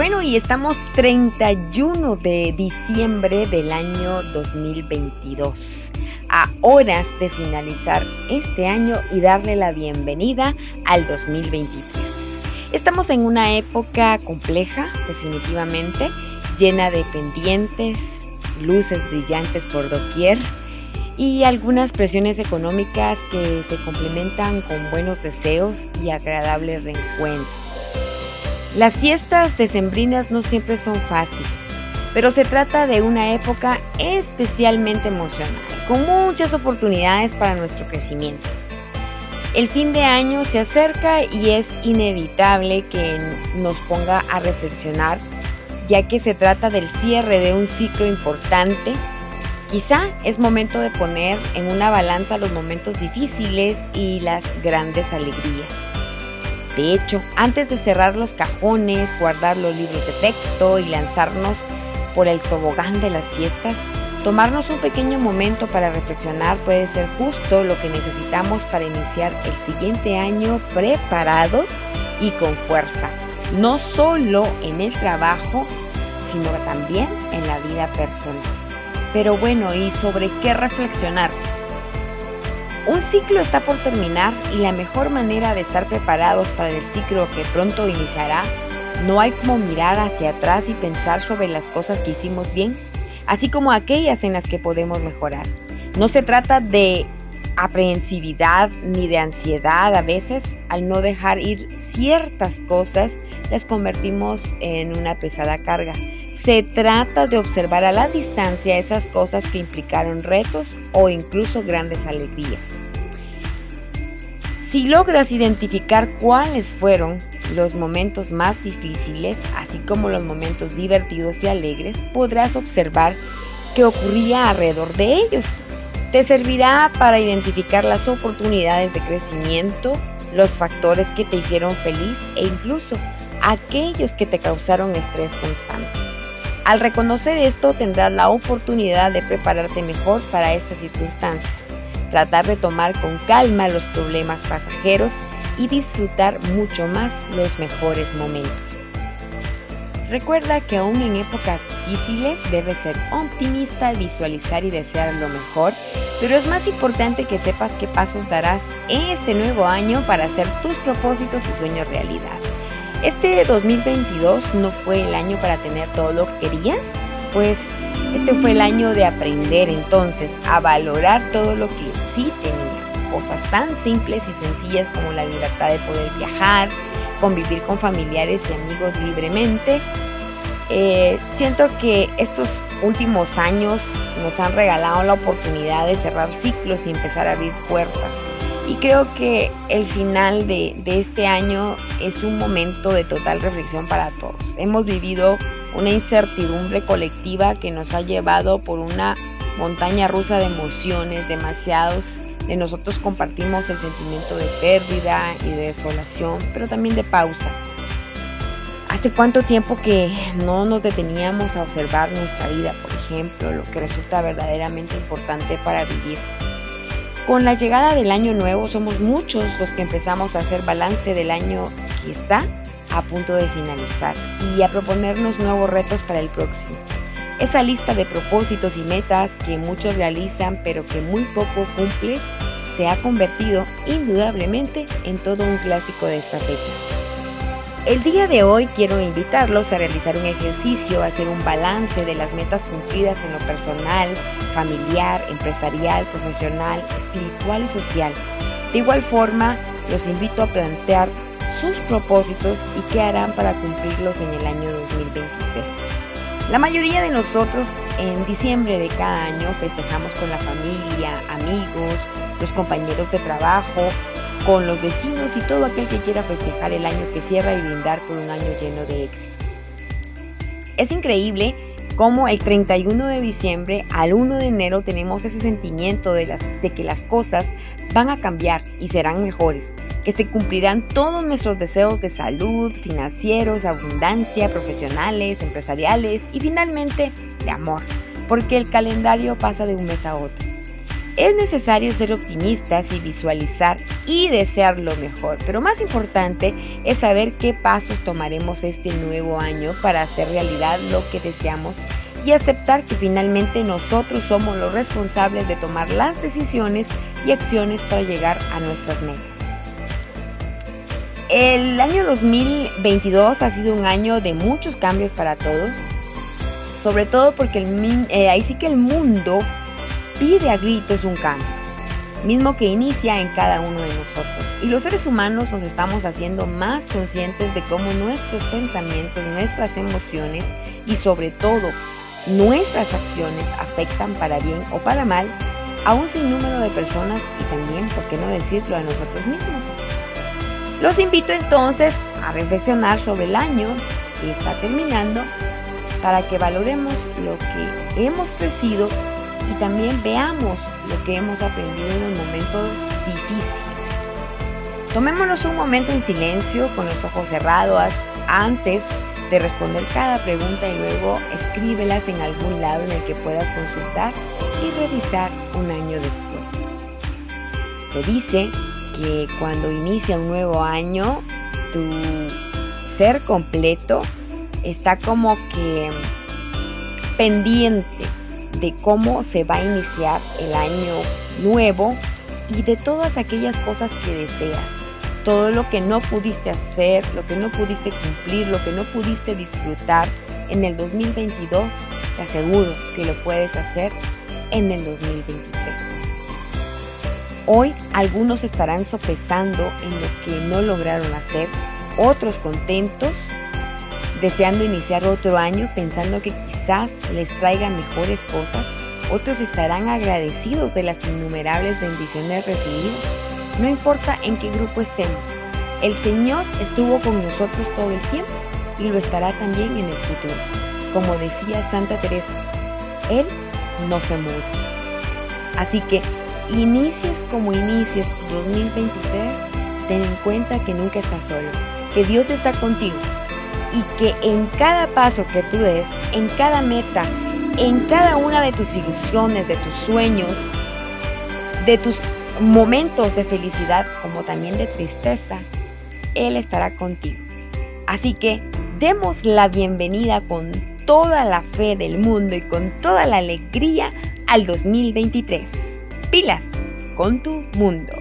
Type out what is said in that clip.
Bueno, y estamos 31 de diciembre del año 2022, a horas de finalizar este año y darle la bienvenida al 2023. Estamos en una época compleja, definitivamente, llena de pendientes, luces brillantes por doquier y algunas presiones económicas que se complementan con buenos deseos y agradables reencuentros. Las fiestas decembrinas no siempre son fáciles, pero se trata de una época especialmente emocional, con muchas oportunidades para nuestro crecimiento. El fin de año se acerca y es inevitable que nos ponga a reflexionar, ya que se trata del cierre de un ciclo importante. Quizá es momento de poner en una balanza los momentos difíciles y las grandes alegrías. De hecho, antes de cerrar los cajones, guardar los libros de texto y lanzarnos por el tobogán de las fiestas, tomarnos un pequeño momento para reflexionar puede ser justo lo que necesitamos para iniciar el siguiente año preparados y con fuerza, no solo en el trabajo, sino también en la vida personal. Pero bueno, ¿y sobre qué reflexionar? Un ciclo está por terminar y la mejor manera de estar preparados para el ciclo que pronto iniciará, no hay como mirar hacia atrás y pensar sobre las cosas que hicimos bien, así como aquellas en las que podemos mejorar. No se trata de aprehensividad ni de ansiedad a veces al no dejar ir ciertas cosas las convertimos en una pesada carga. Se trata de observar a la distancia esas cosas que implicaron retos o incluso grandes alegrías. Si logras identificar cuáles fueron los momentos más difíciles, así como los momentos divertidos y alegres, podrás observar qué ocurría alrededor de ellos. Te servirá para identificar las oportunidades de crecimiento, los factores que te hicieron feliz e incluso aquellos que te causaron estrés constante. Al reconocer esto tendrás la oportunidad de prepararte mejor para estas circunstancias, tratar de tomar con calma los problemas pasajeros y disfrutar mucho más los mejores momentos. Recuerda que aún en épocas difíciles debes ser optimista, visualizar y desear lo mejor, pero es más importante que sepas qué pasos darás en este nuevo año para hacer tus propósitos y sueños realidad. Este 2022 no fue el año para tener todo lo que querías, pues este fue el año de aprender entonces a valorar todo lo que sí tenías. Cosas tan simples y sencillas como la libertad de poder viajar, convivir con familiares y amigos libremente. Eh, siento que estos últimos años nos han regalado la oportunidad de cerrar ciclos y empezar a abrir puertas y creo que el final de, este año es un momento de total reflexión para todos. Hemos vivido una incertidumbre colectiva que nos ha llevado por una montaña rusa de emociones, demasiados de nosotros compartimos el sentimiento de pérdida y de desolación, pero también de pausa. ¿Hace cuánto tiempo que no nos deteníamos a observar nuestra vida, por ejemplo, lo que resulta verdaderamente importante para vivir? Con la llegada del año nuevo somos muchos los que empezamos a hacer balance del año que está a punto de finalizar y a proponernos nuevos retos para el próximo. Esa lista de propósitos y metas que muchos realizan pero que muy poco cumple se ha convertido indudablemente en todo un clásico de esta fecha. El día de hoy quiero invitarlos a realizar un ejercicio, a hacer un balance de las metas cumplidas en lo personal, familiar, empresarial, profesional, espiritual y social. De igual forma, los invito a plantear sus propósitos y qué harán para cumplirlos en el año 2023. La mayoría de nosotros en diciembre de cada año festejamos con la familia, amigos, los compañeros de trabajo con los vecinos y todo aquel que quiera festejar el año que cierra y brindar por un año lleno de éxitos. Es increíble cómo el 31 de diciembre al 1 de enero tenemos ese sentimiento de, las, de que las cosas van a cambiar y serán mejores, que se cumplirán todos nuestros deseos de salud, financieros, abundancia, profesionales, empresariales y finalmente de amor, porque el calendario pasa de un mes a otro. Es necesario ser optimistas y visualizar y desear lo mejor. Pero más importante es saber qué pasos tomaremos este nuevo año para hacer realidad lo que deseamos y aceptar que finalmente nosotros somos los responsables de tomar las decisiones y acciones para llegar a nuestras metas. El año 2022 ha sido un año de muchos cambios para todos, sobre todo porque eh, ahí sí que el mundo pide a gritos un cambio mismo que inicia en cada uno de nosotros. Y los seres humanos nos estamos haciendo más conscientes de cómo nuestros pensamientos, nuestras emociones y sobre todo nuestras acciones afectan para bien o para mal a un sinnúmero de personas y también, por qué no decirlo, a nosotros mismos. Los invito entonces a reflexionar sobre el año que está terminando para que valoremos lo que hemos crecido y también veamos lo que hemos aprendido en los momentos difíciles. Tomémonos un momento en silencio con los ojos cerrados antes de responder cada pregunta y luego escríbelas en algún lado en el que puedas consultar y revisar un año después. Se dice que cuando inicia un nuevo año, tu ser completo está como que pendiente de cómo se va a iniciar el año nuevo y de todas aquellas cosas que deseas. Todo lo que no pudiste hacer, lo que no pudiste cumplir, lo que no pudiste disfrutar en el 2022, te aseguro que lo puedes hacer en el 2023. Hoy algunos estarán sopesando en lo que no lograron hacer, otros contentos, deseando iniciar otro año pensando que quizás les traiga mejores cosas, otros estarán agradecidos de las innumerables bendiciones recibidas. No importa en qué grupo estemos, el Señor estuvo con nosotros todo el tiempo y lo estará también en el futuro. Como decía Santa Teresa, Él no se muere. Así que inicies como inicies tu 2023, ten en cuenta que nunca estás solo, que Dios está contigo y que en cada paso que tú des, en cada meta, en cada una de tus ilusiones, de tus sueños, de tus momentos de felicidad como también de tristeza, Él estará contigo. Así que demos la bienvenida con toda la fe del mundo y con toda la alegría al 2023. Pilas con tu mundo.